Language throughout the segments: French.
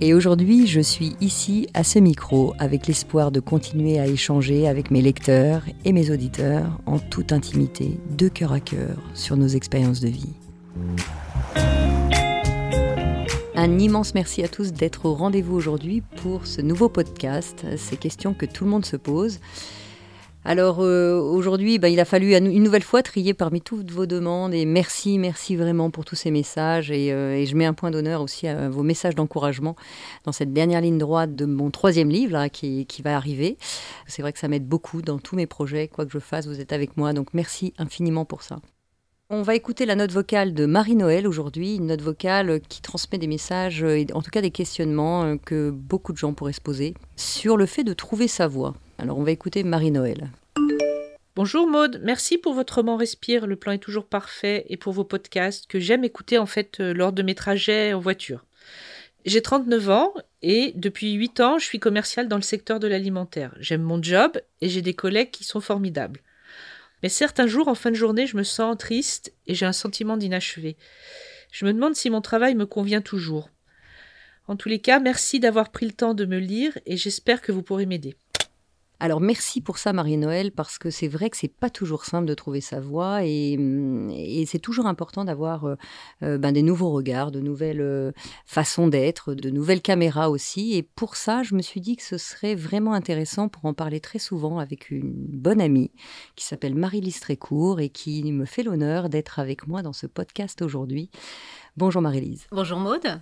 Et aujourd'hui, je suis ici à ce micro avec l'espoir de continuer à échanger avec mes lecteurs et mes auditeurs en toute intimité, de cœur à cœur, sur nos expériences de vie. Un immense merci à tous d'être au rendez-vous aujourd'hui pour ce nouveau podcast, ces questions que tout le monde se pose. Alors euh, aujourd'hui, bah, il a fallu une nouvelle fois trier parmi toutes vos demandes et merci, merci vraiment pour tous ces messages et, euh, je mets un point d'honneur aussi à vos messages d'encouragement dans cette dernière ligne droite de mon troisième livre qui, qui va arriver. C'est vrai que ça m'aide beaucoup dans tous mes projets, quoi que je fasse, vous êtes avec moi, donc merci infiniment pour ça. On va écouter la note vocale de Marie-Noël aujourd'hui, une note vocale qui transmet des messages, en tout cas des questionnements euh, que beaucoup de gens pourraient se poser sur le fait de trouver sa voix. Alors on va écouter Marie-Noël. Bonjour Maude, merci pour votre roman Respire, le plan est toujours parfait, et pour vos podcasts que j'aime écouter en fait euh, lors de mes trajets en voiture. J'ai 39 ans et depuis 8 ans, je suis commerciale dans le secteur de l'alimentaire. J'aime mon job et j'ai des collègues qui sont formidables. Mais certains jours, en fin de journée, je me sens triste et j'ai un sentiment d'inachevé. Je me demande si mon travail me convient toujours. En tous les cas, merci d'avoir pris le temps de me lire et j'espère que vous pourrez m'aider. Alors merci pour ça Marie-Noël parce que c'est vrai que c'est pas toujours simple de trouver sa voie et, c'est toujours important d'avoir euh, euh, ben, des nouveaux regards, de nouvelles euh, façons d'être, de nouvelles caméras aussi et pour ça je me suis dit que ce serait vraiment intéressant pour en parler très souvent avec une bonne amie qui s'appelle Marie-Lise Trécourt et qui me fait l'honneur d'être avec moi dans ce podcast aujourd'hui. Bonjour Marie-Lise. Bonjour Maude.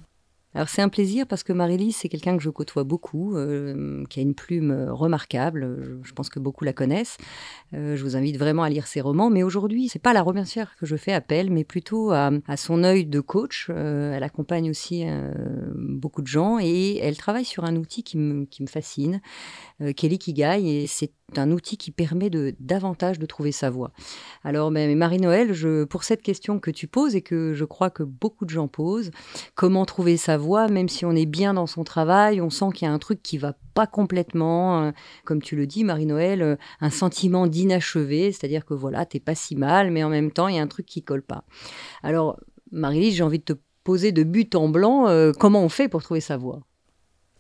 Alors c'est un plaisir parce que Marie-Lise, c'est quelqu'un que je côtoie beaucoup, euh, qui a une plume euh, remarquable. Je, pense que beaucoup la connaissent. Euh, je vous invite vraiment à lire ses romans. Mais aujourd'hui, c'est pas la romancière que je fais appel, mais plutôt à, son œil de coach. elle accompagne aussi beaucoup de gens et elle travaille sur un outil qui me, fascine, qui est. Et c'est un outil qui permet de davantage de trouver sa voie. Alors, mais Marie-Noël, pour cette question que tu poses et que je crois que beaucoup de gens posent, comment trouver sa voie, même si on est bien dans son travail, on sent qu'il y a un truc qui va pas complètement, euh, comme tu le dis, Marie-Noël, euh, un sentiment d'inachevé, c'est-à-dire que voilà, t'es pas si mal, mais en même temps, il y a un truc qui colle pas. Alors, Marie-Lise, j'ai envie de te poser de but en blanc, euh, comment on fait pour trouver sa voie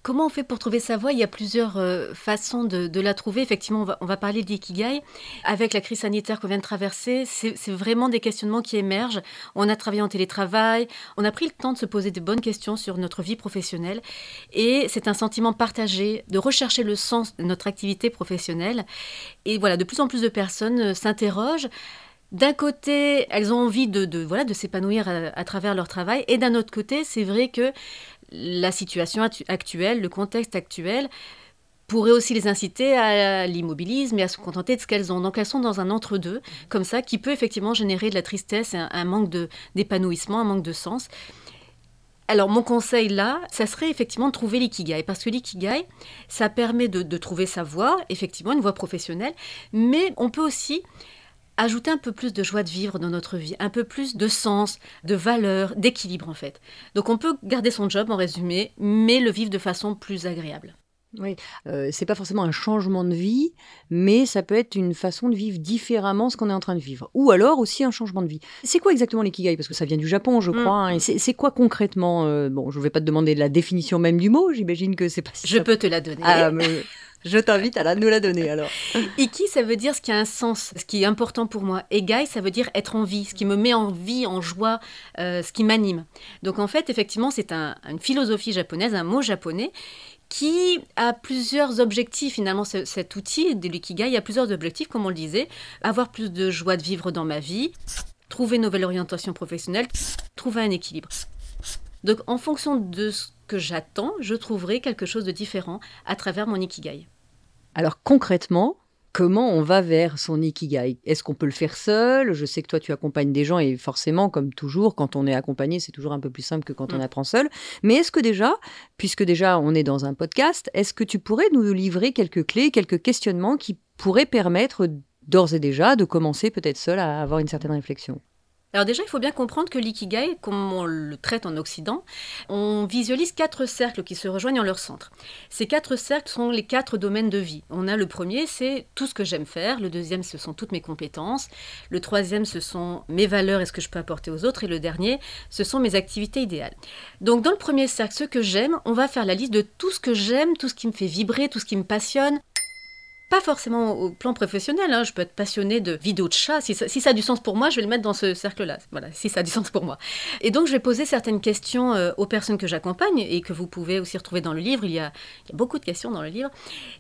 Comment on fait pour trouver sa voie? Il y a plusieurs euh, façons de, la trouver. Effectivement, on va, parler d'ikigai. Avec la crise sanitaire qu'on vient de traverser, c'est vraiment des questionnements qui émergent. On a travaillé en télétravail, on a pris le temps de se poser de bonnes questions sur notre vie professionnelle. Et c'est un sentiment partagé de rechercher le sens de notre activité professionnelle. Et voilà, de plus en plus de personnes euh, s'interrogent. D'un côté, elles ont envie de, voilà, de s'épanouir à, à, travers leur travail, et d'un autre côté, c'est vrai que la situation actuelle, le contexte actuel, pourrait aussi les inciter à l'immobilisme et à se contenter de ce qu'elles ont. Donc elles sont dans un entre-deux, comme ça, qui peut effectivement générer de la tristesse, un, un manque d'épanouissement, un manque de sens. Alors mon conseil là, ça serait effectivement de trouver l'ikigai, parce que l'ikigai, ça permet de, de trouver sa voie, effectivement une voie professionnelle, mais on peut aussi ajouter un peu plus de joie de vivre dans notre vie, un peu plus de sens, de valeur, d'équilibre en fait. Donc on peut garder son job en résumé, mais le vivre de façon plus agréable. Oui, euh, c'est pas forcément un changement de vie, mais ça peut être une façon de vivre différemment ce qu'on est en train de vivre. Ou alors aussi un changement de vie. C'est quoi exactement l'ikigai? Parce que ça vient du Japon, je mm. crois. Hein, c'est quoi concrètement euh, Bon, je vais pas te demander la définition même du mot, j'imagine que c'est pas Je peux te la donner. Ah, mais... Je t'invite à la, nous la donner alors. Iki, ça veut dire ce qui a un sens, ce qui est important pour moi. Egai, ça veut dire être en vie, ce qui me met en vie, en joie, euh, ce qui m'anime. Donc en fait, effectivement, c'est une philosophie japonaise, un mot japonais qui a plusieurs objectifs finalement cet outil de l'ikigai a plusieurs objectifs comme on le disait avoir plus de joie de vivre dans ma vie trouver une nouvelle orientation professionnelle trouver un équilibre Donc en fonction de ce que j'attends, je trouverai quelque chose de différent à travers mon ikigai. Alors concrètement, comment on va vers son ikigai? Est-ce qu'on peut le faire seul? Je sais que toi, tu accompagnes des gens et forcément, comme toujours, quand on est accompagné, c'est toujours un peu plus simple que quand on mm. apprend seul. Mais est-ce que déjà, puisque déjà on est dans un podcast, est-ce que tu pourrais nous livrer quelques clés, quelques questionnements qui pourraient permettre d'ores et déjà de commencer peut-être seul à avoir une certaine réflexion? Alors déjà, il faut bien comprendre que l'ikigai, comme on le traite en Occident, on visualise quatre cercles qui se rejoignent en leur centre. Ces quatre cercles sont les quatre domaines de vie. On a le premier, c'est tout ce que j'aime faire. Le deuxième, ce sont toutes mes compétences. Le troisième, ce sont mes valeurs et ce que je peux apporter aux autres. Et le dernier, ce sont mes activités idéales. Donc dans le premier cercle, ce que j'aime, on va faire la liste de tout ce que j'aime, tout ce qui me fait vibrer, tout ce qui me passionne, pas forcément au plan professionnel, hein. je peux être passionnée de vidéos de chats. Si ça, a du sens pour moi, je vais le mettre dans ce cercle-là. Voilà, si ça a du sens pour moi. Et donc, je vais poser certaines questions euh, aux personnes que j'accompagne et que vous pouvez aussi retrouver dans le livre. Il y a, beaucoup de questions dans le livre.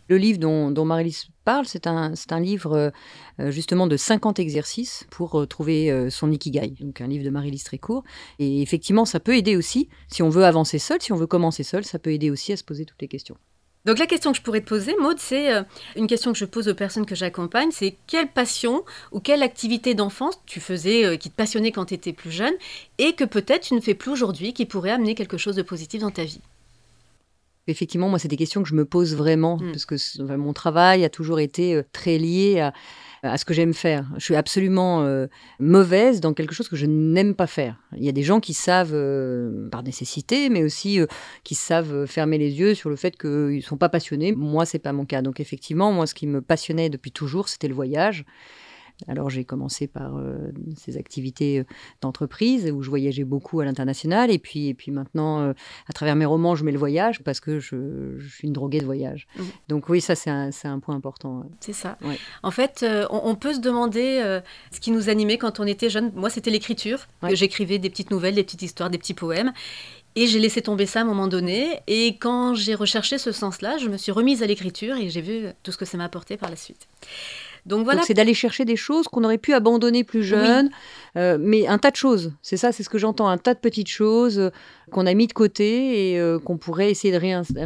Le livre dont, dont Marie-Lise parle, c'est un, un livre euh, justement de 50 exercices pour euh, trouver son ikigai. Donc, un livre de Marie-Lise très court. Et effectivement, ça peut aider aussi, si on veut avancer seul, si on veut commencer seul, ça peut aider aussi à se poser toutes les questions. Donc la question que je pourrais te poser, Maud, c'est euh, une question que je pose aux personnes que j'accompagne, c'est quelle passion ou quelle activité d'enfance tu faisais euh, qui te passionnait quand tu étais plus jeune et que peut-être tu ne fais plus aujourd'hui qui pourrait amener quelque chose de positif dans ta vie? Effectivement, moi, c'est des questions que je me pose vraiment, hmm. parce que mon travail a toujours été euh, très lié à, à ce que j'aime faire. Je suis absolument euh, mauvaise dans quelque chose que je n'aime pas faire. Il y a des gens qui savent, euh, par nécessité, mais aussi euh, qui savent fermer les yeux sur le fait qu'ils ne sont pas passionnés. Moi, c'est pas mon cas. Donc effectivement, moi, ce qui me passionnait depuis toujours, c'était le voyage. Alors j'ai commencé par euh, ces activités euh, d'entreprise où je voyageais beaucoup à l'international et puis, et puis maintenant, euh, à travers mes romans, je mets le voyage parce que je, suis une droguée de voyage. Mmh. Donc oui, ça c'est un, un, point important. C'est ça. En fait, on, peut se demander ce qui nous animait quand on était jeune. Moi, c'était l'écriture. J'écrivais des petites nouvelles, des petites histoires, des petits poèmes. Et j'ai laissé tomber ça à un moment donné. Et quand j'ai recherché ce sens-là, je me suis remise à l'écriture et j'ai vu tout ce que ça m'a apporté par la suite. Donc voilà. c'est d'aller chercher des choses qu'on aurait pu abandonner plus jeune, euh, mais un tas de choses. C'est ça, c'est ce que j'entends, un tas de petites choses euh, qu'on a mis de côté et euh, qu'on pourrait essayer de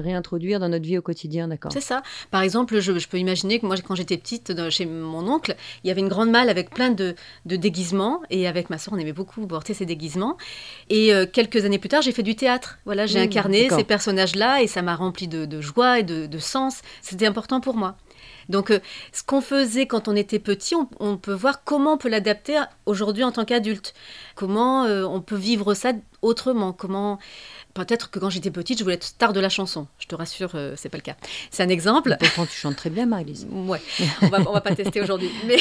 réintroduire dans notre vie au quotidien, d'accord C'est ça. Par exemple, je, peux imaginer que moi, quand j'étais petite, chez mon oncle, il y avait une grande malle avec plein de, déguisements et avec ma soeur, on aimait beaucoup porter ces déguisements. Et quelques années plus tard, j'ai fait du théâtre. Voilà, j'ai mmh, incarné ces personnages-là et ça m'a rempli de, joie et de sens. C'était important pour moi. Donc, euh, ce qu'on faisait quand on était petit, on, peut voir comment on peut l'adapter aujourd'hui en tant qu'adulte. Comment euh, on peut vivre ça autrement. Comment peut-être que quand j'étais petite, je voulais être star de la chanson. Je te rassure, euh, c'est pas le cas. C'est un exemple. Pourtant, tu chantes très bien, Marie-Lise. Ouais, on va, va pas tester aujourd'hui. Mais,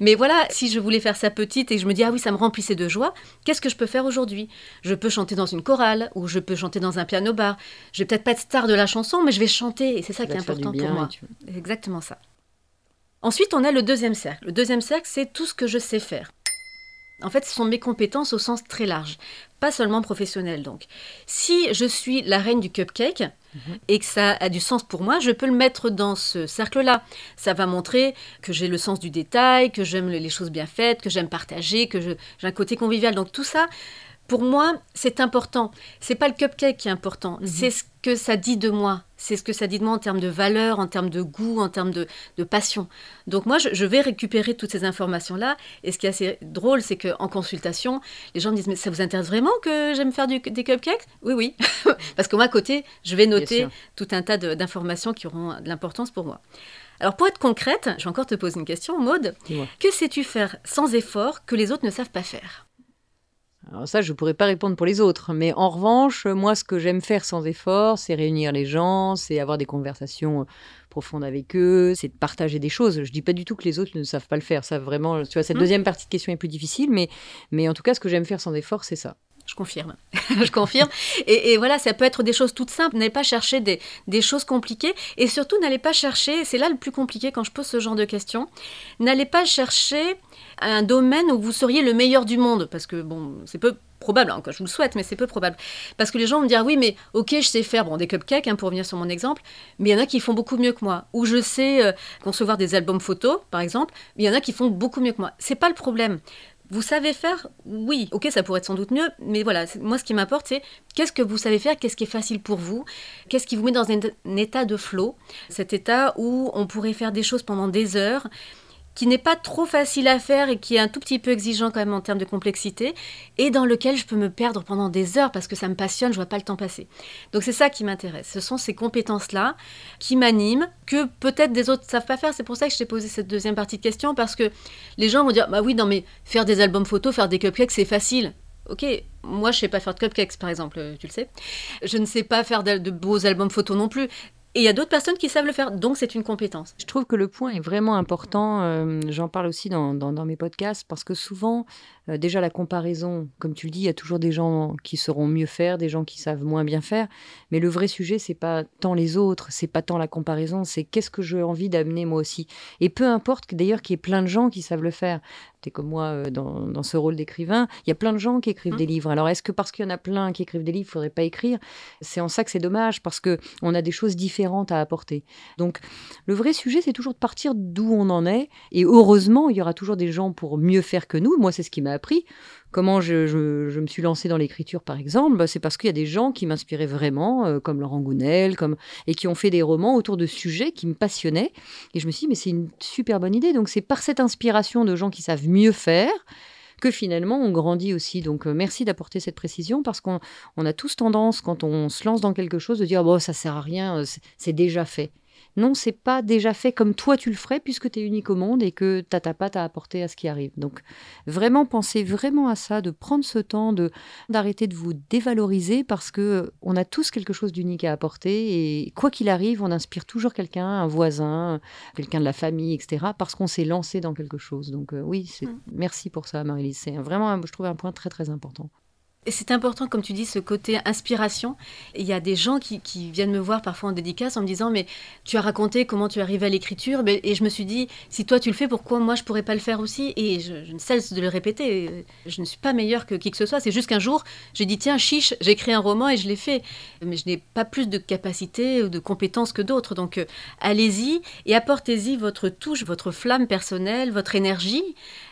mais voilà, si je voulais faire ça petite et que je me dis, ah oui, ça me remplissait de joie, qu'est-ce que je peux faire aujourd'hui? Je peux chanter dans une chorale ou je peux chanter dans un piano-bar. Je vais peut-être pas être star de la chanson, mais je vais chanter et c'est ça, qui est important pour moi. Exactement ça. Ensuite, on a le deuxième cercle. Le deuxième cercle, c'est tout ce que je sais faire. En fait, ce sont mes compétences au sens très large, pas seulement professionnelles donc. Si je suis la reine du cupcake mhm. et que ça a du sens pour moi, je peux le mettre dans ce cercle-là. Ça va montrer que j'ai le sens du détail, que j'aime les choses bien faites, que j'aime partager, que j'ai un côté convivial. Donc tout ça, pour moi, c'est important. C'est pas le cupcake qui est important, mhm. c'est ce que ça dit de moi. C'est ce que ça dit de moi en termes de valeur, en termes de goût, en termes de, passion. Donc moi, je, vais récupérer toutes ces informations-là. Et ce qui est assez drôle, c'est qu'en consultation, les gens me disent, mais ça vous intéresse vraiment que j'aime faire des cupcakes? Oui, oui. Parce que moi, à côté, je vais noter tout un tas d'informations qui auront de l'importance pour moi. Alors pour être concrète, je vais encore te poser une question, Maude. Que sais-tu faire sans effort que les autres ne savent pas faire? Alors ça, je ne pourrais pas répondre pour les autres. Mais en revanche, moi, ce que j'aime faire sans effort, c'est réunir les gens, c'est avoir des conversations euh, profondes avec eux, c'est de partager des choses. Je ne dis pas du tout que les autres ne savent pas le faire. Ça, vraiment, tu vois, cette mmh. deuxième partie de question est plus difficile. Mais, mais en tout cas, ce que j'aime faire sans effort, c'est ça. Je confirme. je confirme. Et, voilà, ça peut être des choses toutes simples. N'allez pas chercher des, des, choses compliquées. Et surtout, n'allez pas chercher, c'est là le plus compliqué quand je pose ce genre de questions, n'allez pas chercher un domaine où vous seriez le meilleur du monde. Parce que, bon, c'est peu probable, hein, je vous le souhaite, mais c'est peu probable. Parce que les gens vont me dire, oui, mais ok, je sais faire bon, des cupcakes, hein, pour revenir sur mon exemple, mais il y en a qui font beaucoup mieux que moi. Ou je sais euh, concevoir des albums photos, par exemple, mais il y en a qui font beaucoup mieux que moi. C'est pas le problème Vous savez faire? Oui, ok, ça pourrait être sans doute mieux, mais voilà, moi ce qui m'importe, c'est qu'est-ce que vous savez faire, qu'est-ce qui est facile pour vous, qu'est-ce qui vous met dans un, un état de flow, cet état où on pourrait faire des choses pendant des heures, qui n'est pas trop facile à faire et qui est un tout petit peu exigeant quand même en termes de complexité, et dans lequel je peux me perdre pendant des heures parce que ça me passionne, je vois pas le temps passer. Donc c'est ça qui m'intéresse. Ce sont ces compétences-là qui m'animent, que peut-être des autres ne savent pas faire. C'est pour ça que je t'ai posé cette deuxième partie de question, parce que les gens vont dire, bah oui, non mais faire des albums photos, faire des cupcakes, c'est facile. Ok, moi je sais pas faire de cupcakes par exemple, tu le sais. Je ne sais pas faire de, de beaux albums photos non plus. Et il y a d'autres personnes qui savent le faire, donc c'est une compétence. Je trouve que le point est vraiment important. euh, J'en parle aussi dans, dans- dans mes podcasts parce que souvent, euh, déjà la comparaison, comme tu le dis, il y a toujours des gens qui sauront mieux faire, des gens qui savent moins bien faire. Mais le vrai sujet, c'est pas tant les autres, c'est pas tant la comparaison, c'est qu'est-ce que j'ai envie d'amener moi aussi. Et peu importe d'ailleurs qu'il y ait plein de gens qui savent le faire. T'es comme moi euh, dans, dans ce rôle d'écrivain. Il y a plein de gens qui écrivent des livres. Alors est-ce que parce qu'il y en a plein qui écrivent des livres, il faudrait pas écrire? C'est en ça que c'est dommage parce que on a des choses différentes à apporter. Donc le vrai sujet, c'est toujours de partir d'où on en est. Et heureusement, il y aura toujours des gens pour mieux faire que nous. Moi, c'est ce qui m'a appris. Comment je, me suis lancée dans l'écriture, par exemple, bah, c'est parce qu'il y a des gens qui m'inspiraient vraiment, euh, comme Laurent Gounel, comme, et qui ont fait des romans autour de sujets qui me passionnaient. Et je me suis dit, mais c'est une super bonne idée. Donc c'est par cette inspiration de gens qui savent mieux faire que finalement on grandit aussi. Donc euh, merci d'apporter cette précision parce qu'on on a tous tendance, quand on se lance dans quelque chose, de dire bon, ça sert à rien, euh, c'est déjà fait. Non, c'est pas déjà fait comme toi tu le ferais puisque tu es unique au monde et que tu ta patte à apporter à ce qui arrive. Donc vraiment pensez vraiment à ça, de prendre ce temps, de d'arrêter de vous dévaloriser parce que euh, on a tous quelque chose d'unique à apporter et quoi qu'il arrive, on inspire toujours quelqu'un, un voisin, quelqu'un de la famille, etc. parce qu'on s'est lancé dans quelque chose. Donc euh, oui, c'est- Mm. merci pour ça, Marie-Lise. C'est vraiment, je trouve, un point très très important. C'est important, comme tu dis, ce côté inspiration. Il y a des gens qui, viennent me voir parfois en dédicace en me disant Mais tu as raconté comment tu es arrivé à l'écriture. Et je me suis dit Si toi tu le fais, pourquoi moi je pourrais pas le faire aussi? Et je, ne cesse de le répéter. Je ne suis pas meilleure que qui que ce soit. C'est juste qu'un jour, j'ai dit Tiens, chiche, j'ai écrit un roman et je l'ai fait. Mais je n'ai pas plus de capacité ou de compétences que d'autres. Donc euh, allez-y et apportez-y votre touche, votre flamme personnelle, votre énergie,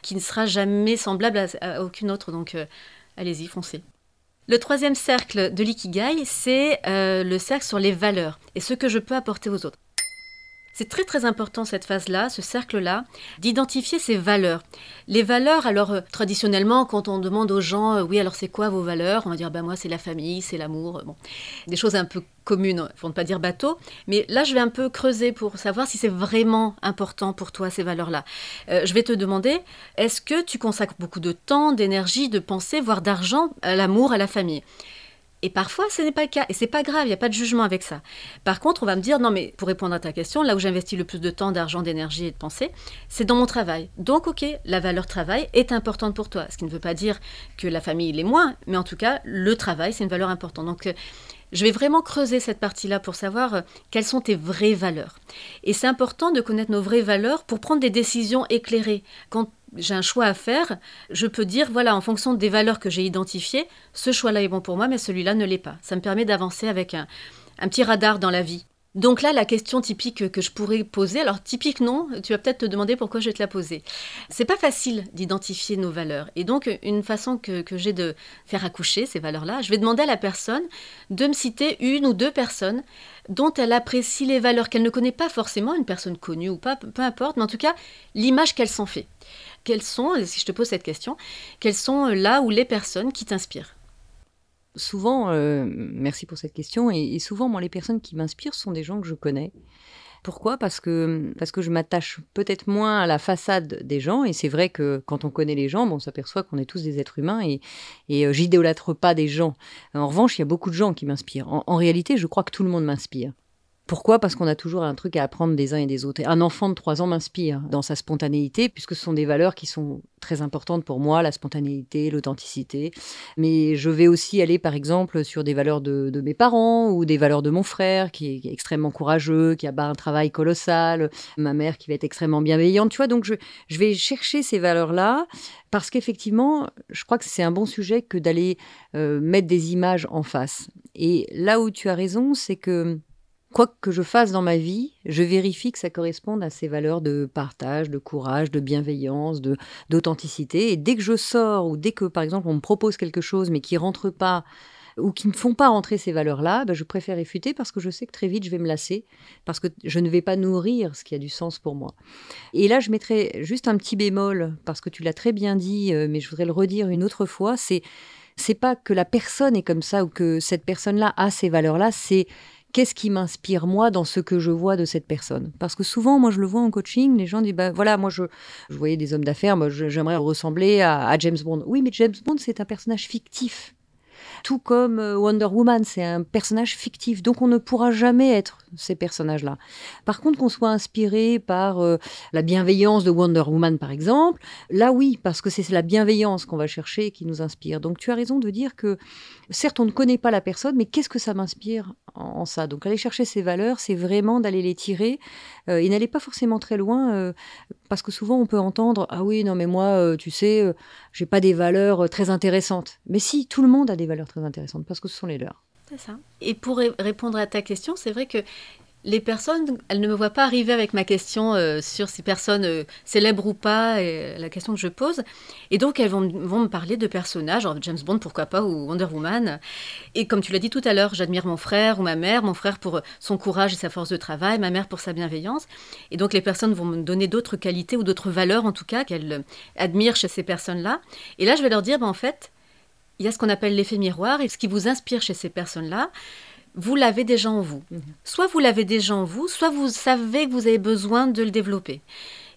qui ne sera jamais semblable à, à aucune autre. Donc euh, allez-y, foncez. Le troisième cercle de l'ikigai, c'est euh, le cercle sur les valeurs et ce que je peux apporter aux autres. C'est très très important cette phase-là, ce cercle-là, d'identifier ces valeurs. Les valeurs, alors euh, traditionnellement, quand on demande aux gens, euh, oui, alors c'est quoi vos valeurs? On va dire, ben moi c'est la famille, c'est l'amour, bon, des choses un peu communes, pour ne pas dire bateau. Mais là, je vais un peu creuser pour savoir si c'est vraiment important pour toi ces valeurs-là. Euh, je vais te demander, est-ce que tu consacres beaucoup de temps, d'énergie, de pensée, voire d'argent à l'amour, à la famille? Et parfois, ce n'est pas le cas. Et c'est pas grave, il n'y a pas de jugement avec ça. Par contre, on va me dire, non, mais pour répondre à ta question, là où j'investis le plus de temps, d'argent, d'énergie et de pensée, c'est dans mon travail. Donc, ok, la valeur travail est importante pour toi. Ce qui ne veut pas dire que la famille l'est moins, mais en tout cas, le travail, c'est une valeur importante. Donc, euh, je vais vraiment creuser cette partie-là pour savoir euh, quelles sont tes vraies valeurs. Et c'est important de connaître nos vraies valeurs pour prendre des décisions éclairées. Quand j'ai un choix à faire, je peux dire, voilà, en fonction des valeurs que j'ai identifiées, ce choix-là est bon pour moi, mais celui-là ne l'est pas. Ça me permet d'avancer avec un, un petit radar dans la vie. Donc là, la question typique que je pourrais poser, alors typique non, tu vas peut-être te demander pourquoi je vais te la poser. C'est pas facile d'identifier nos valeurs. Et donc, une façon que, que j'ai de faire accoucher ces valeurs-là, je vais demander à la personne de me citer une ou deux personnes dont elle apprécie les valeurs qu'elle ne connaît pas forcément, une personne connue ou pas, peu importe, mais en tout cas, l'image qu'elle s'en fait. Quelles sont, si je te pose cette question, quelles sont là où les personnes qui t'inspirent? Souvent, euh, merci pour cette question, et, souvent, moi, les personnes qui m'inspirent sont des gens que je connais. Pourquoi? Parce que, parce que je m'attache peut-être moins à la façade des gens, et c'est vrai que quand on connaît les gens, bon, on s'aperçoit qu'on est tous des êtres humains, et, et euh, j'idolâtre pas des gens. En revanche, il y a beaucoup de gens qui m'inspirent. En, en réalité, je crois que tout le monde m'inspire. Pourquoi? Parce qu'on a toujours un truc à apprendre des uns et des autres. Un enfant de 3 ans m'inspire dans sa spontanéité, puisque ce sont des valeurs qui sont très importantes pour moi, la spontanéité, l'authenticité. Mais je vais aussi aller, par exemple, sur des valeurs de, mes parents ou des valeurs de mon frère, qui est, extrêmement courageux, qui a un travail colossal, ma mère qui va être extrêmement bienveillante. Tu vois, donc je, je vais chercher ces valeurs-là, parce qu'effectivement, je crois que c'est un bon sujet que d'aller euh, mettre des images en face. Et là où tu as raison, c'est que quoi que je fasse dans ma vie, je vérifie que ça corresponde à ces valeurs de partage, de courage, de bienveillance, de d'authenticité. Et dès que je sors ou dès que, par exemple, on me propose quelque chose mais qui rentre pas ou qui ne font pas rentrer ces valeurs-là, ben, je préfère réfuter parce que je sais que très vite je vais me lasser, parce que je ne vais pas nourrir ce qui a du sens pour moi. Et là, je mettrai juste un petit bémol, parce que tu l'as très bien dit, euh, mais je voudrais le redire une autre fois, c'est c'est pas que la personne est comme ça ou que cette personne-là a ces valeurs-là, c'est qu'est-ce qui m'inspire moi dans ce que je vois de cette personne? Parce que souvent, moi, je le vois en coaching, les gens disent, bah voilà, moi, je, voyais des hommes d'affaires, j'aimerais ressembler à, James Bond. Oui, mais James Bond, c'est un personnage fictif. Tout comme euh, Wonder Woman, c'est un personnage fictif, donc on ne pourra jamais être ces personnages-là. Par contre, qu'on soit inspiré par euh, la bienveillance de Wonder Woman, par exemple, là oui, parce que c'est la bienveillance qu'on va chercher et qui nous inspire. Donc tu as raison de dire que, certes, on ne connaît pas la personne, mais qu'est-ce que ça m'inspire en, ça? Donc aller chercher ces valeurs, c'est vraiment d'aller les tirer euh, et n'aller pas forcément très loin, parce que souvent on peut entendre ah oui non mais moi tu sais j'ai pas des valeurs très intéressantes. Mais si tout le monde a des valeurs très intéressantes parce que ce sont les leurs. C'est ça. Et pour répondre à ta question, c'est vrai que les personnes, elles ne me voient pas arriver avec ma question euh, sur ces personnes euh, célèbres ou pas, et la question que je pose. Et donc, elles vont, me parler de personnages, genre James Bond, pourquoi pas, ou Wonder Woman. Et comme tu l'as dit tout à l'heure, j'admire mon frère ou ma mère, mon frère pour son courage et sa force de travail, ma mère pour sa bienveillance. Et donc, les personnes vont me donner d'autres qualités ou d'autres valeurs, en tout cas, qu'elles admirent chez ces personnes-là. Et là, je vais leur dire, ben, en fait, il y a ce qu'on appelle l'effet miroir, et ce qui vous inspire chez ces personnes-là, vous l'avez déjà en vous. Mhm. Soit vous l'avez déjà en vous, soit vous savez que vous avez besoin de le développer.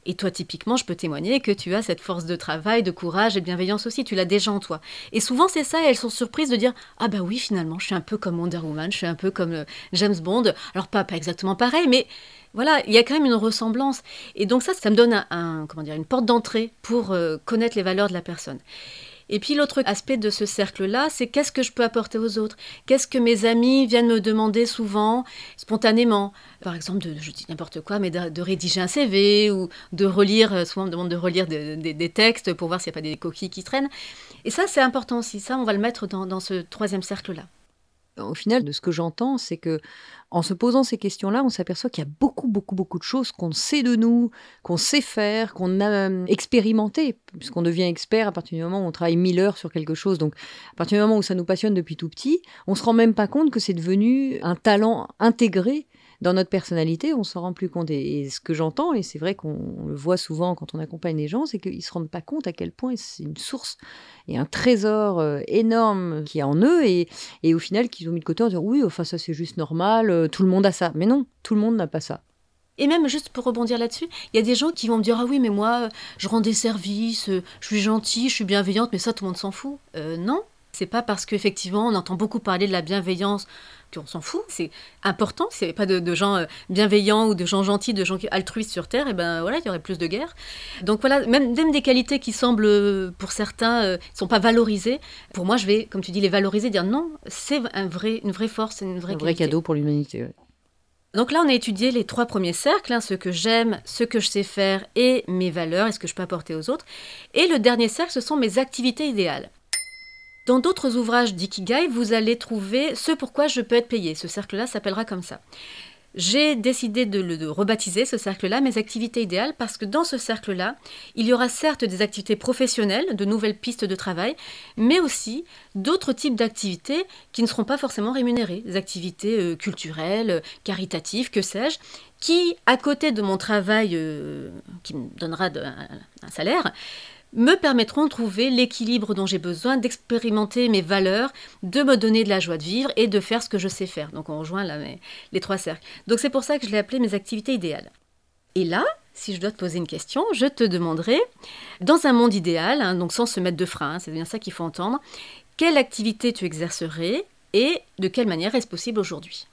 Et toi, typiquement, je peux témoigner que tu as cette force de travail, de courage et de bienveillance aussi. Tu l'as déjà en toi. Et souvent, c'est ça. Et elles sont surprises de dire Ah, bah oui, finalement, je suis un peu comme Wonder Woman, je suis un peu comme euh, James Bond. Alors, pas, pas exactement pareil, mais voilà, il y a quand même une ressemblance. Et donc, ça, ça me donne un, comment dire, une porte d'entrée pour euh, connaître les valeurs de la personne. Et puis l'autre aspect de ce cercle-là, c'est qu'est-ce que je peux apporter aux autres? Qu'est-ce que mes amis viennent me demander souvent, spontanément? Par exemple, de, je dis n'importe quoi, mais de, rédiger un CV ou de relire, euh, souvent on me demande de relire des textes pour voir s'il n'y a pas des coquilles qui traînent. Et ça, c'est important aussi. Ça, on va le mettre dans ce troisième cercle-là. Au final, de ce que j'entends, c'est que en se posant ces questions-là, on s'aperçoit qu'il y a beaucoup, beaucoup, beaucoup de choses qu'on sait de nous, qu'on sait faire, qu'on a euh, expérimenté, puisqu'on devient expert à partir du moment où on travaille mille heures sur quelque chose. Donc, à partir du moment où ça nous passionne depuis tout petit, on se rend même pas compte que c'est devenu un talent intégré dans notre personnalité, on s'en rend plus compte. Et, ce que j'entends, et c'est vrai qu'on le voit souvent quand on accompagne les gens, c'est qu'ils se rendent pas compte à quel point c'est une source et un trésor euh, énorme qui est en eux, et, au final qu'ils ont mis de côté en disant oui, enfin ça c'est juste normal, euh, tout le monde a ça. Mais non, tout le monde n'a pas ça. Et même juste pour rebondir là-dessus, il y a des gens qui vont me dire ah oui mais moi je rends des services, euh, je suis gentille, je suis bienveillante, mais ça tout le monde s'en fout. non, c'est pas parce qu'effectivement on entend beaucoup parler de la bienveillance qu'on s'en fout. C'est important. S'il n'y avait pas de, gens euh, bienveillants ou de gens gentils, de gens altruistes sur Terre, et ben voilà, il y aurait plus de guerres. Donc voilà, même, même des qualités qui semblent euh, pour certains ne euh, sont pas valorisées. Pour moi, je vais, comme tu dis, les valoriser, dire non, c'est un vrai, une vraie force, une vraie un vrai cadeau pour l'humanité. Donc là, on a étudié les trois premiers cercles, hein, ce que j'aime, ce que je sais faire et mes valeurs et ce que je peux apporter aux autres. Et le dernier cercle, ce sont mes activités idéales. Dans d'autres ouvrages d'Ikigai, vous allez trouver ce pourquoi je peux être payé. Ce cercle-là s'appellera comme ça. J'ai décidé de, rebaptiser ce cercle-là mes activités idéales parce que dans ce cercle-là, il y aura certes des activités professionnelles, de nouvelles pistes de travail, mais aussi d'autres types d'activités qui ne seront pas forcément rémunérées, des activités euh, culturelles, caritatives, que sais-je, qui, à côté de mon travail euh, qui me donnera un salaire, me permettront de trouver l'équilibre dont j'ai besoin, d'expérimenter mes valeurs, de me donner de la joie de vivre et de faire ce que je sais faire. Donc on rejoint là les trois cercles. Donc c'est pour ça que je l'ai appelé mes activités idéales. Et là, si je dois te poser une question, je te demanderai, dans un monde idéal, hein, donc sans se mettre de frein, hein, c'est bien ça qu'il faut entendre, quelle activité tu exercerais et de quelle manière est-ce possible aujourd'hui?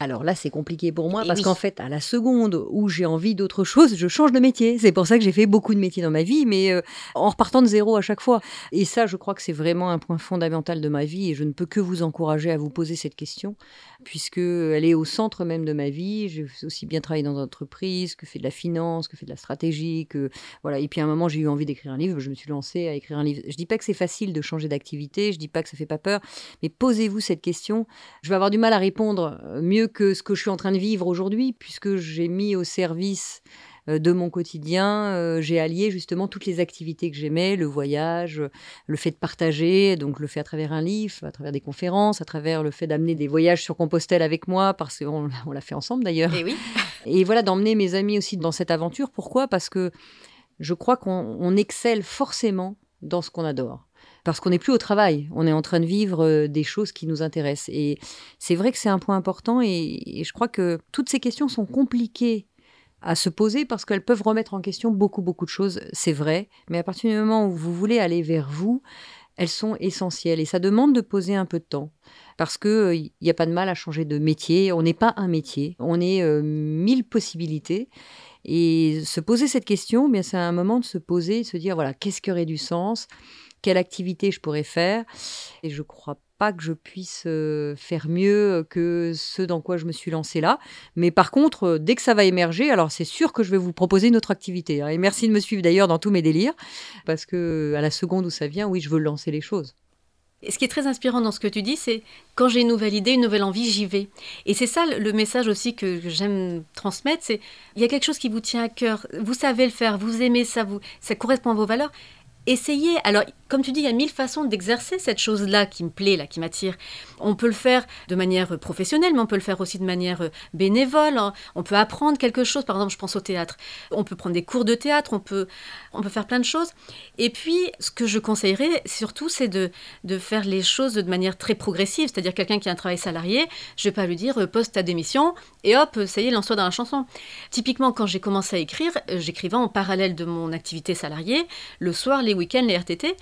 Alors là, c'est compliqué pour moi parce qu'en fait, à la seconde où j'ai envie d'autre chose, je change de métier. C'est pour ça que j'ai fait beaucoup de métiers dans ma vie, mais euh, en repartant de zéro à chaque fois. Et ça, je crois que c'est vraiment un point fondamental de ma vie et je ne peux que vous encourager à vous poser cette question puisqu'elle est au centre même de ma vie. J'ai aussi bien travaillé dans une entreprise, que fait de la finance, que fait de la stratégie, que voilà. Et puis à un moment, j'ai eu envie d'écrire un livre, je me suis lancée à écrire un livre. Je dis pas que c'est facile de changer d'activité, je dis pas que ça fait pas peur, mais posez-vous cette question. Je vais avoir du mal à répondre euh, mieux que ce que je suis en train de vivre aujourd'hui, puisque j'ai mis au service de mon quotidien, euh, j'ai allié justement toutes les activités que j'aimais, le voyage, le fait de partager, donc le fait à travers un livre, à travers des conférences, à travers le fait d'amener des voyages sur Compostelle avec moi, parce qu'on on l'a fait ensemble d'ailleurs. Et oui. Et voilà, d'emmener mes amis aussi dans cette aventure. Pourquoi? Parce que je crois qu'on excelle forcément dans ce qu'on adore. Parce qu'on n'est plus au travail, on est en train de vivre euh, des choses qui nous intéressent. Et c'est vrai que c'est un point important et, je crois que toutes ces questions sont compliquées à se poser parce qu'elles peuvent remettre en question beaucoup, beaucoup de choses, c'est vrai. Mais à partir du moment où vous voulez aller vers vous, elles sont essentielles et ça demande de poser un peu de temps parce que il euh, n'y a pas de mal à changer de métier. On n'est pas un métier, on est euh, mille possibilités. Et se poser cette question, bien c'est un moment de se poser, de se dire voilà qu'est-ce qui aurait du sens, quelle activité je pourrais faire. Et je crois pas que je puisse euh, faire mieux que ce dans quoi je me suis lancée là. Mais par contre, euh, dès que ça va émerger, alors c'est sûr que je vais vous proposer une autre activité. Hein. Et merci de me suivre d'ailleurs dans tous mes délires, parce que à la seconde où ça vient, oui, je veux lancer les choses. Ce qui est très inspirant dans ce que tu dis, c'est quand j'ai une nouvelle idée, une nouvelle envie, j'y vais. Et c'est ça le message aussi que, j'aime transmettre, c'est il y a quelque chose qui vous tient à cœur, vous savez le faire, vous aimez ça, vous, ça correspond à vos valeurs. Essayez. Alors, comme tu dis, il y a mille façons d'exercer cette chose-là qui me plaît, là, qui m'attire. On peut le faire de manière professionnelle, mais on peut le faire aussi de manière euh, bénévole. Hein. On peut apprendre quelque chose. Par exemple, je pense au théâtre. On peut prendre des cours de théâtre, on peut, on peut faire plein de choses. Et puis, ce que je conseillerais surtout, c'est de, de faire les choses de manière très progressive. C'est-à-dire, quelqu'un qui a un travail salarié, je vais pas lui dire euh, poste ta démission et hop, ça y est, lance-toi dans la chanson. Typiquement, quand j'ai commencé à écrire, euh, j'écrivais en parallèle de mon activité salariée, le soir, les week-ends, les RTT.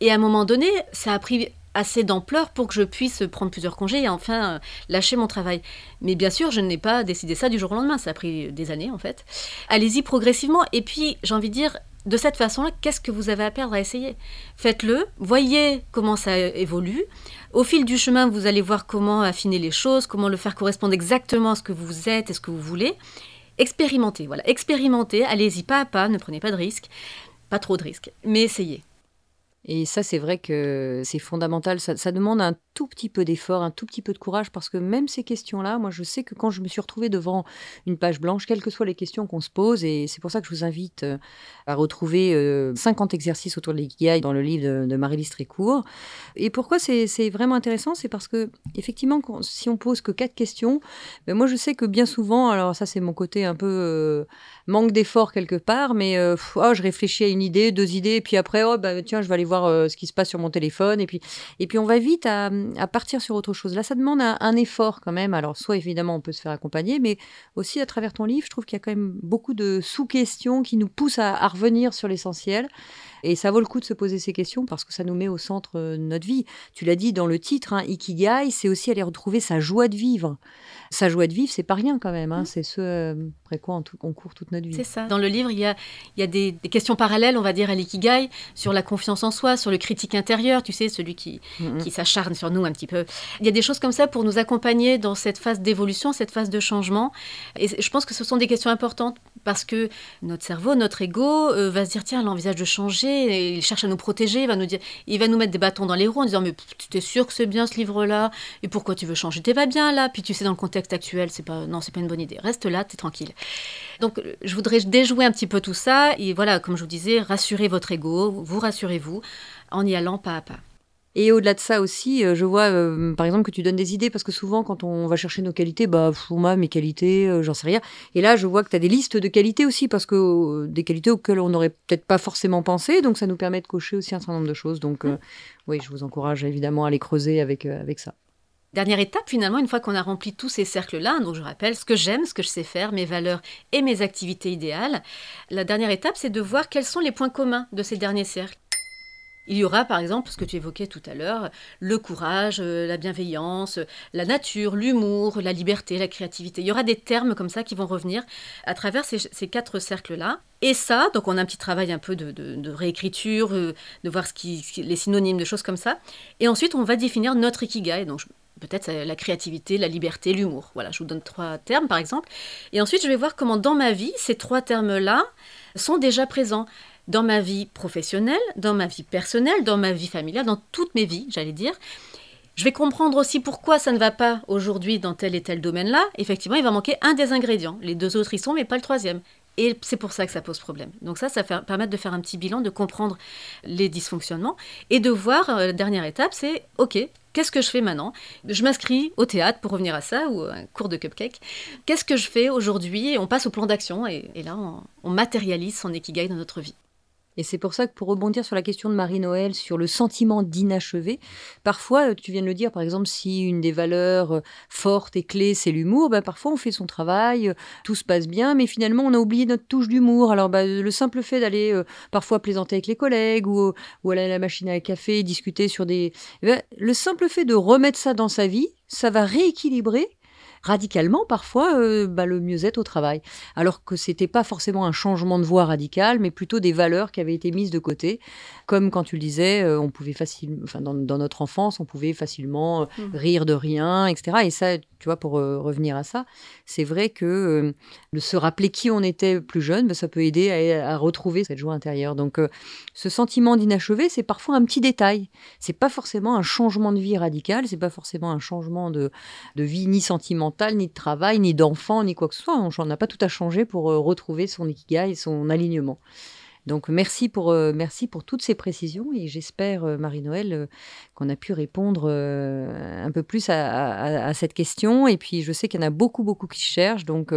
Et à un moment donné, ça a pris assez d'ampleur pour que je puisse prendre plusieurs congés et enfin euh, lâcher mon travail. Mais bien sûr, je n'ai pas décidé ça du jour au lendemain, ça a pris des années en fait. Allez-y progressivement et puis j'ai envie de dire, de cette façon-là, qu'est-ce que vous avez à perdre à essayer? Faites-le, voyez comment ça évolue. Au fil du chemin, vous allez voir comment affiner les choses, comment le faire correspondre exactement à ce que vous êtes et ce que vous voulez. Expérimentez, voilà, expérimentez, allez-y pas à pas, ne prenez pas de risques, pas trop de risques, mais essayez. Et ça, c'est vrai que c'est fondamental. Ça, demande un tout petit peu d'effort, un tout petit peu de courage, parce que même ces questions-là, moi, je sais que quand je me suis retrouvée devant une page blanche, quelles que soient les questions qu'on se pose, et c'est pour ça que je vous invite euh, à retrouver 50 euh, exercices autour de l'ikigai dans le livre de, Marie-Lise Trécourt. Et pourquoi c'est vraiment intéressant? C'est parce que, effectivement, si on pose que quatre questions, ben moi, je sais que bien souvent, alors ça, c'est mon côté un peu euh, manque d'effort quelque part, mais oh, je réfléchis à une idée, deux idées, et puis après, oh, bah, tiens, je vais aller voir euh, ce qui se passe sur mon téléphone. Et puis, et puis on va vite à, partir sur autre chose. Là, ça demande un, effort quand même. Alors, soit évidemment, on peut se faire accompagner, mais aussi à travers ton livre, je trouve qu'il y a quand même beaucoup de sous-questions qui nous poussent à, revenir sur l'essentiel. Et ça vaut le coup de se poser ces questions parce que ça nous met au centre de notre vie. Tu l'as dit dans le titre, hein, Ikigai, c'est aussi aller retrouver sa joie de vivre. Sa joie de vivre, c'est pas rien quand même. Hein. Mmh. C'est ce euh, après quoi on, court toute notre vie. C'est ça. Dans le livre, il y a, il y a des, questions parallèles, on va dire, à l'ikigai, sur la confiance en soi, sur le critique intérieur, tu sais, celui qui, mmh, qui s'acharne sur nous un petit peu. Il y a des choses comme ça pour nous accompagner dans cette phase d'évolution, cette phase de changement. Et je pense que ce sont des questions importantes parce que notre cerveau, notre ego euh, va se dire tiens, l'envisage de changer, il cherche à nous protéger, il va nous dire, il va nous mettre des bâtons dans les roues en disant mais tu es sûr que c'est bien ce livre-là? Et pourquoi tu veux changer? T'es pas bien là, puis tu sais dans le contexte actuel, c'est pas non, c'est pas une bonne idée. Reste là, t'es tranquille. Donc je voudrais déjouer un petit peu tout ça et voilà, comme je vous disais, rassurer votre ego, vous rassurez-vous en y allant pas à pas. Et au-delà de ça aussi, euh, je vois, euh, par exemple, que tu donnes des idées, parce que souvent, quand on va chercher nos qualités, bah, moi, mes qualités, euh, j'en sais rien. Et là, je vois que tu as des listes de qualités aussi, parce que des qualités auxquelles on n'aurait peut-être pas forcément pensé, donc ça nous permet de cocher aussi un certain nombre de choses. Donc, mmh. oui, je vous encourage évidemment à les creuser avec, avec ça. Dernière étape, finalement, une fois qu'on a rempli tous ces cercles-là, donc je rappelle ce que j'aime, ce que je sais faire, mes valeurs et mes activités idéales, la dernière étape, c'est de voir quels sont les points communs de ces derniers cercles. Il y aura par exemple ce que tu évoquais tout à l'heure, le courage, euh, la bienveillance, la nature, l'humour, la liberté, la créativité. Il y aura des termes comme ça qui vont revenir à travers ces, quatre cercles-là. Et ça, donc on a un petit travail un peu de, réécriture, euh, de voir ce qui, les synonymes de choses comme ça. Et ensuite, on va définir notre ikigai. Donc peut-être la créativité, la liberté, l'humour. Voilà, je vous donne trois termes par exemple. Et ensuite, je vais voir comment dans ma vie, ces trois termes-là sont déjà présents dans ma vie professionnelle, dans ma vie personnelle, dans ma vie familiale, dans toutes mes vies, j'allais dire. Je vais comprendre aussi pourquoi ça ne va pas aujourd'hui dans tel et tel domaine-là. Effectivement, il va manquer un des ingrédients. Les deux autres y sont, mais pas le troisième. Et c'est pour ça que ça pose problème. Donc ça, ça va permettre de faire un petit bilan, de comprendre les dysfonctionnements et de voir, euh, la dernière étape, c'est, OK, qu'est-ce que je fais maintenant? Je m'inscris au théâtre, pour revenir à ça, ou un cours de cupcake. Qu'est-ce que je fais aujourd'hui? On passe au plan d'action et, là, on, matérialise son ikigai dans notre vie. Et c'est pour ça que pour rebondir sur la question de Marie-Noël, sur le sentiment d'inachevé, parfois, euh, tu viens de le dire, par exemple, si une des valeurs euh, fortes et clés, c'est l'humour, ben, parfois on fait son travail, euh, tout se passe bien, mais finalement on a oublié notre touche d'humour. Alors ben, le simple fait d'aller parfois plaisanter avec les collègues ou, ou aller à la machine à café, discuter sur des... Eh ben, le simple fait de remettre ça dans sa vie, ça va rééquilibrer radicalement parfois euh, bah, le mieux-être au travail. Alors que c'était pas forcément un changement de voie radical, mais plutôt des valeurs qui avaient été mises de côté. Comme quand tu le disais, euh, on pouvait facilement, enfin dans, notre enfance, on pouvait facilement euh, mmh. rire de rien, etc. Et ça, tu vois, pour revenir à ça, c'est vrai que se rappeler qui on était plus jeune, bah, ça peut aider à, retrouver cette joie intérieure. Donc ce sentiment d'inachevé, c'est parfois un petit détail. C'est pas forcément un changement de vie radical, c'est pas forcément un changement de, de vie ni sentimentale ni de travail, ni d'enfant, ni quoi que ce soit. On n'a pas tout à changer pour euh, retrouver son ikigai et son alignement. Donc merci pour, euh, merci pour toutes ces précisions et j'espère, euh, Marie-Noël, qu'on a pu répondre un peu plus à, cette question. Et puis je sais qu'il y en a beaucoup, beaucoup qui cherchent. Donc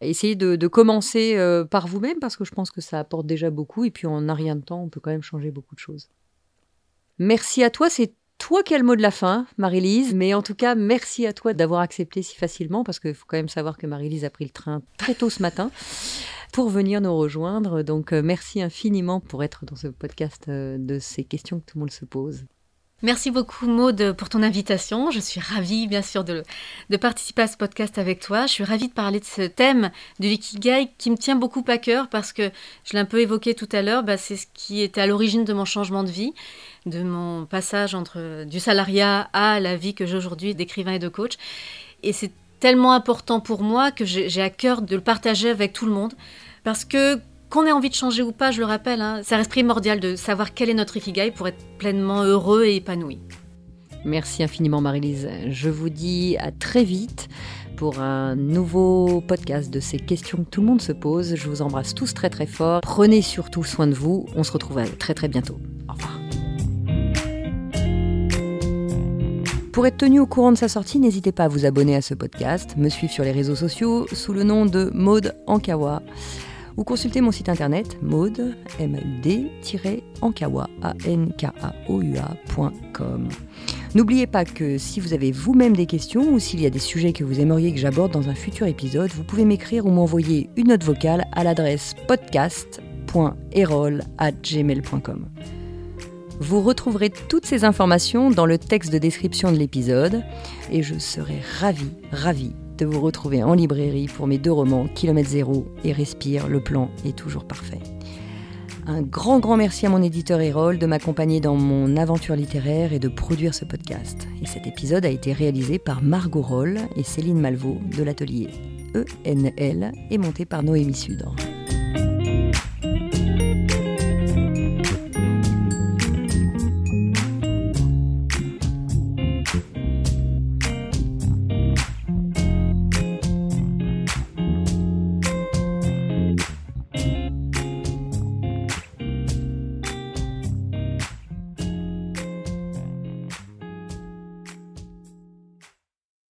essayez de, de commencer par vous-même parce que je pense que ça apporte déjà beaucoup. Et puis en un rien de temps, on peut quand même changer beaucoup de choses. Merci à toi, c'est toi quel mot de la fin, Marie-Lise? Mais en tout cas, merci à toi d'avoir accepté si facilement, parce qu'il faut quand même savoir que Marie-Lise a pris le train très tôt ce matin pour venir nous rejoindre. Donc, euh, merci infiniment pour être dans ce podcast euh, de ces questions que tout le monde se pose. Merci beaucoup Maude pour ton invitation. Je suis ravie bien sûr de, de, participer à ce podcast avec toi. Je suis ravie de parler de ce thème du Ikigai qui me tient beaucoup à cœur parce que je l'ai un peu évoqué tout à l'heure, bah, c'est ce qui était à l'origine de mon changement de vie, de mon passage entre du salariat à la vie que j'ai aujourd'hui d'écrivain et de coach. Et c'est tellement important pour moi que j'ai à cœur de le partager avec tout le monde parce que qu'on ait envie de changer ou pas, je le rappelle, hein, ça reste primordial de savoir quel est notre ikigai pour être pleinement heureux et épanoui. Merci infiniment Marie-Lise. Je vous dis à très vite pour un nouveau podcast de ces questions que tout le monde se pose. Je vous embrasse tous très très fort. Prenez surtout soin de vous. On se retrouve très très bientôt. Au revoir. Pour être tenu au courant de sa sortie, n'hésitez pas à vous abonner à ce podcast, me suivre sur les réseaux sociaux sous le nom de Maude Ankawa ou consultez mon site internet maude, m ankawa N'oubliez pas que si vous avez vous-même des questions ou s'il y a des sujets que vous aimeriez que j'aborde dans un futur épisode, vous pouvez m'écrire ou m'envoyer une note vocale à l'adresse podcast.erol@gmail.com. Vous retrouverez toutes ces informations dans le texte de description de l'épisode et je serai ravie, ravie de vous retrouver en librairie pour mes deux romans, Kilomètre Zéro et Respire, le plan est toujours parfait. Un grand, grand merci à mon éditeur Erol de m'accompagner dans mon aventure littéraire et de produire ce podcast. Et cet épisode a été réalisé par Margot Roll et Céline Malvaux de l'atelier ENL et monté par Noémie Sudre.